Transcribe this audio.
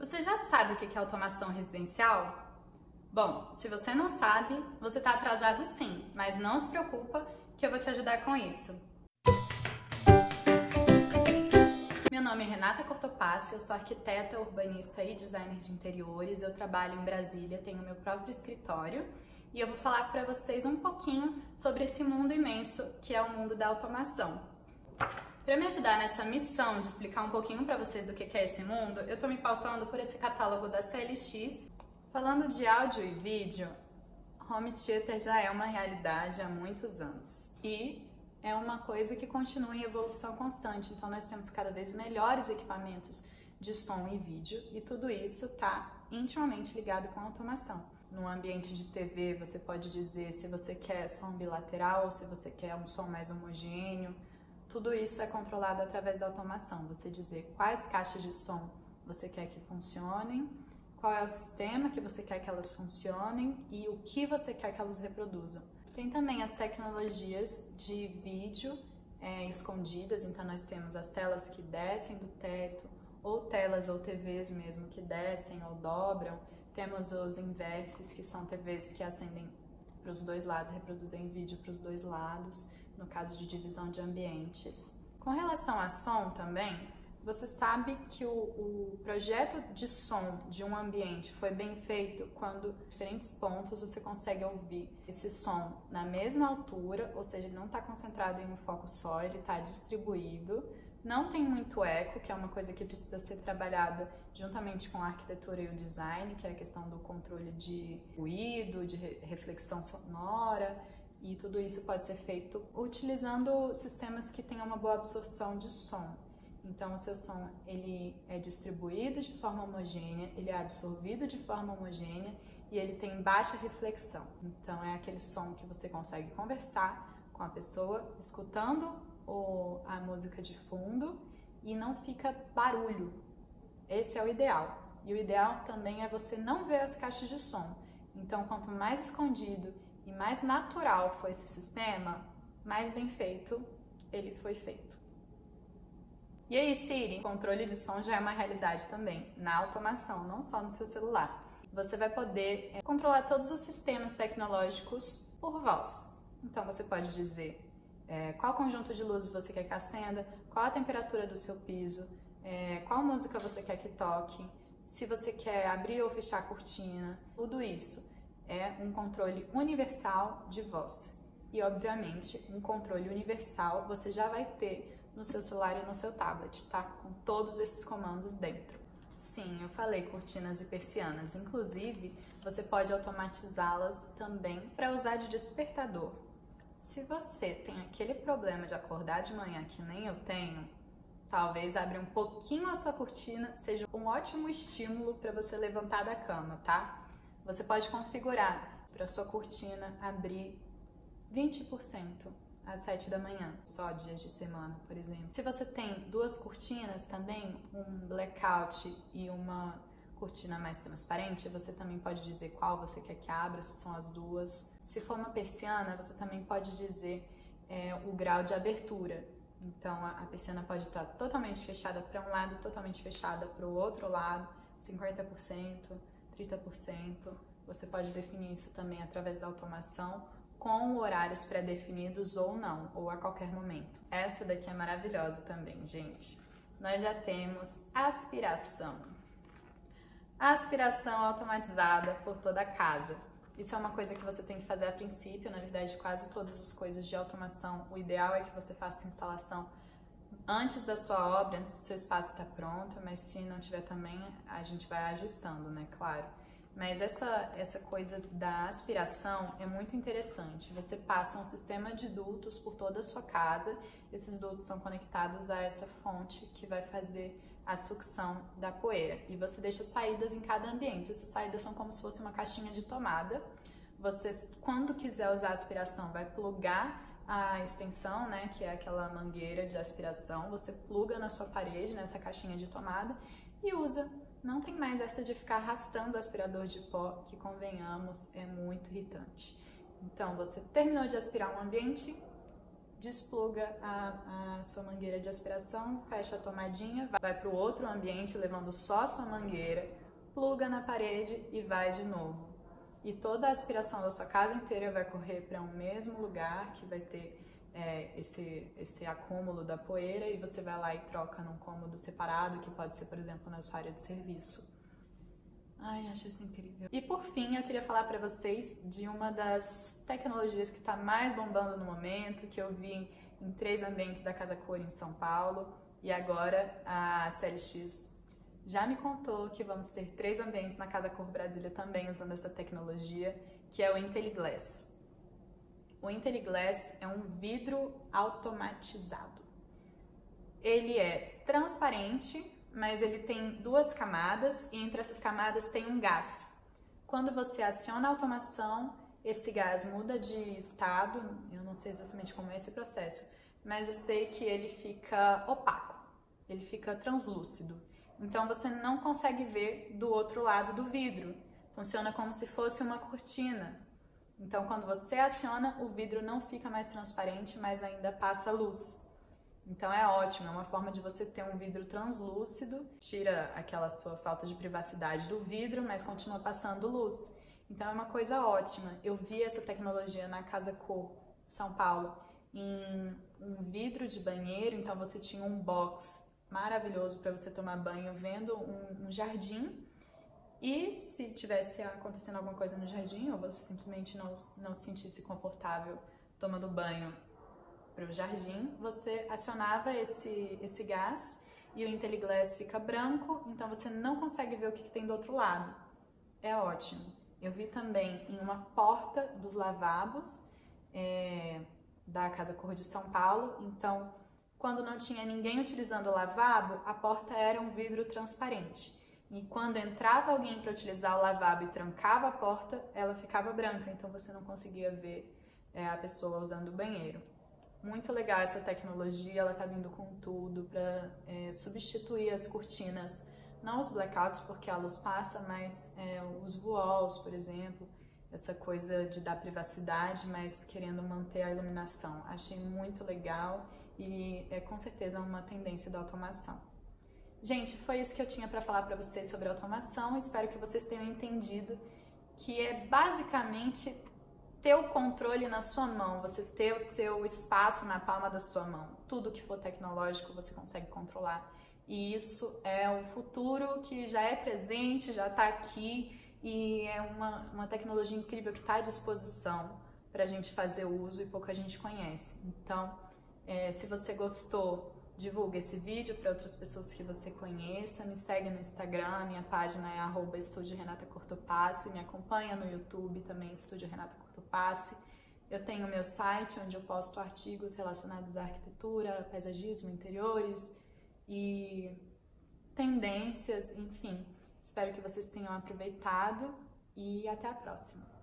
Você já sabe o que é automação residencial? Bom, se você não sabe, você está atrasado sim, mas não se preocupa que eu vou te ajudar com isso. Meu nome é Renata Cortopassi, eu sou arquiteta, urbanista e designer de interiores. Eu trabalho em Brasília, tenho meu próprio escritório e eu vou falar para vocês um pouquinho sobre esse mundo imenso que é o mundo da automação. Para me ajudar nessa missão de explicar um pouquinho para vocês do que é esse mundo, eu estou me pautando por esse catálogo da CLX. Falando de áudio e vídeo, home theater já é uma realidade há muitos anos e é uma coisa que continua em evolução constante. Então nós temos cada vez melhores equipamentos de som e vídeo e tudo isso está intimamente ligado com a automação. No ambiente de TV, você pode dizer se você quer som bilateral ou se você quer um som mais homogêneo tudo isso é controlado através da automação. Você dizer quais caixas de som você quer que funcionem, qual é o sistema que você quer que elas funcionem e o que você quer que elas reproduzam. Tem também as tecnologias de vídeo é, escondidas, então nós temos as telas que descem do teto, ou telas ou TVs mesmo que descem ou dobram. Temos os inverses, que são TVs que acendem para os dois lados, reproduzem vídeo para os dois lados no caso de divisão de ambientes. Com relação a som também, você sabe que o, o, projeto de som de um ambiente foi bem feito quando diferentes pontos você consegue ouvir esse som na mesma altura, ou seja, ele não está concentrado em um foco só, ele está distribuído. Não tem muito eco, que é uma coisa que precisa ser trabalhada juntamente com a arquitetura e o design, que é a questão do controle de ruído, de reflexão sonora e tudo isso pode ser feito utilizando sistemas que tenham uma boa absorção de som. Então, o seu som ele é distribuído de forma homogênea, ele é absorvido de forma homogênea e ele tem baixa reflexão. Então, é aquele som que você consegue conversar com a pessoa, escutando o, a música de fundo e não fica barulho. Esse é o ideal. E o ideal também é você não ver as caixas de som. Então, quanto mais escondido e mais natural foi esse sistema, mais bem feito ele foi feito. E aí, Siri, controle de som já é uma realidade também, na automação, não só no seu celular. Você vai poder é, controlar todos os sistemas tecnológicos por voz. Então, você pode dizer é, qual conjunto de luzes você quer que acenda, qual a temperatura do seu piso, é, qual música você quer que toque, se você quer abrir ou fechar a cortina, tudo isso é um controle universal de voz. E, obviamente, um controle universal você já vai ter no seu celular e no seu tablet, tá? Com todos esses comandos dentro. Sim, eu falei cortinas e persianas. Inclusive, você pode automatizá-las também para usar de despertador. Se você tem aquele problema de acordar de manhã que nem eu tenho, talvez abrir um pouquinho a sua cortina seja um ótimo estímulo para você levantar da cama, tá? Você pode configurar para sua cortina abrir 20% às 7 da manhã, só dias de semana, por exemplo. Se você tem duas cortinas também, um blackout e uma cortina mais transparente, você também pode dizer qual você quer que abra, se são as duas. Se for uma persiana, você também pode dizer é, o grau de abertura. Então a, a persiana pode estar totalmente fechada para um lado, totalmente fechada para o outro lado, 50%. 30%. Você pode definir isso também através da automação com horários pré-definidos ou não, ou a qualquer momento. Essa daqui é maravilhosa também, gente. Nós já temos aspiração. aspiração automatizada por toda a casa. Isso é uma coisa que você tem que fazer a princípio, na verdade, quase todas as coisas de automação. O ideal é que você faça instalação antes da sua obra, antes do seu espaço estar pronto, mas se não tiver também, a gente vai ajustando, né? Claro. Mas essa, essa coisa da aspiração é muito interessante. Você passa um sistema de dutos por toda a sua casa. Esses dutos são conectados a essa fonte que vai fazer a sucção da poeira. E você deixa saídas em cada ambiente. Essas saídas são como se fosse uma caixinha de tomada. Você, quando quiser usar a aspiração, vai plugar a extensão, né, que é aquela mangueira de aspiração, você pluga na sua parede, nessa caixinha de tomada e usa. Não tem mais essa de ficar arrastando o aspirador de pó, que convenhamos, é muito irritante. Então, você terminou de aspirar um ambiente, despluga a, a sua mangueira de aspiração, fecha a tomadinha, vai para o outro ambiente levando só a sua mangueira, pluga na parede e vai de novo. E toda a aspiração da sua casa inteira vai correr para um mesmo lugar que vai ter é, esse, esse acúmulo da poeira e você vai lá e troca num cômodo separado, que pode ser, por exemplo, na sua área de serviço. Ai, acho isso incrível. E por fim, eu queria falar para vocês de uma das tecnologias que está mais bombando no momento, que eu vi em três ambientes da Casa Cor em São Paulo, e agora a CLX já me contou que vamos ter três ambientes na Casa Cor Brasília também usando essa tecnologia, que é o IntelliGlass. O IntelliGlass é um vidro automatizado. Ele é transparente, mas ele tem duas camadas e entre essas camadas tem um gás. Quando você aciona a automação, esse gás muda de estado, eu não sei exatamente como é esse processo, mas eu sei que ele fica opaco, ele fica translúcido. Então você não consegue ver do outro lado do vidro. Funciona como se fosse uma cortina. Então quando você aciona, o vidro não fica mais transparente, mas ainda passa luz. Então é ótimo, é uma forma de você ter um vidro translúcido, tira aquela sua falta de privacidade do vidro, mas continua passando luz. Então é uma coisa ótima. Eu vi essa tecnologia na Casa Cor, São Paulo, em um vidro de banheiro, então você tinha um box maravilhoso para você tomar banho vendo um, um jardim. E se tivesse acontecendo alguma coisa no jardim, ou você simplesmente não, não se sentisse confortável tomando banho para o jardim, você acionava esse, esse gás e o IntelliGlass fica branco, então você não consegue ver o que, que tem do outro lado. É ótimo. Eu vi também em uma porta dos lavabos é, da Casa Cor de São Paulo, então quando não tinha ninguém utilizando o lavabo, a porta era um vidro transparente. E quando entrava alguém para utilizar o lavabo e trancava a porta, ela ficava branca, então você não conseguia ver é, a pessoa usando o banheiro. Muito legal essa tecnologia, ela tá vindo com tudo para é, substituir as cortinas, não os blackouts porque a luz passa, mas é, os walls, por exemplo, essa coisa de dar privacidade, mas querendo manter a iluminação. Achei muito legal e é com certeza uma tendência da automação. Gente, foi isso que eu tinha para falar para vocês sobre automação. Espero que vocês tenham entendido que é basicamente ter o controle na sua mão, você ter o seu espaço na palma da sua mão. Tudo que for tecnológico você consegue controlar. E isso é o futuro que já é presente, já está aqui e é uma, uma tecnologia incrível que está à disposição para a gente fazer uso e pouca gente conhece. Então, é, se você gostou, divulgue esse vídeo para outras pessoas que você conheça, me segue no Instagram, minha página é arroba Estúdio Renata Cortopasse, me acompanha no YouTube também, Estúdio Renata Cortopasse. Eu tenho meu site onde eu posto artigos relacionados à arquitetura, paisagismo, interiores e tendências, enfim. Espero que vocês tenham aproveitado e até a próxima.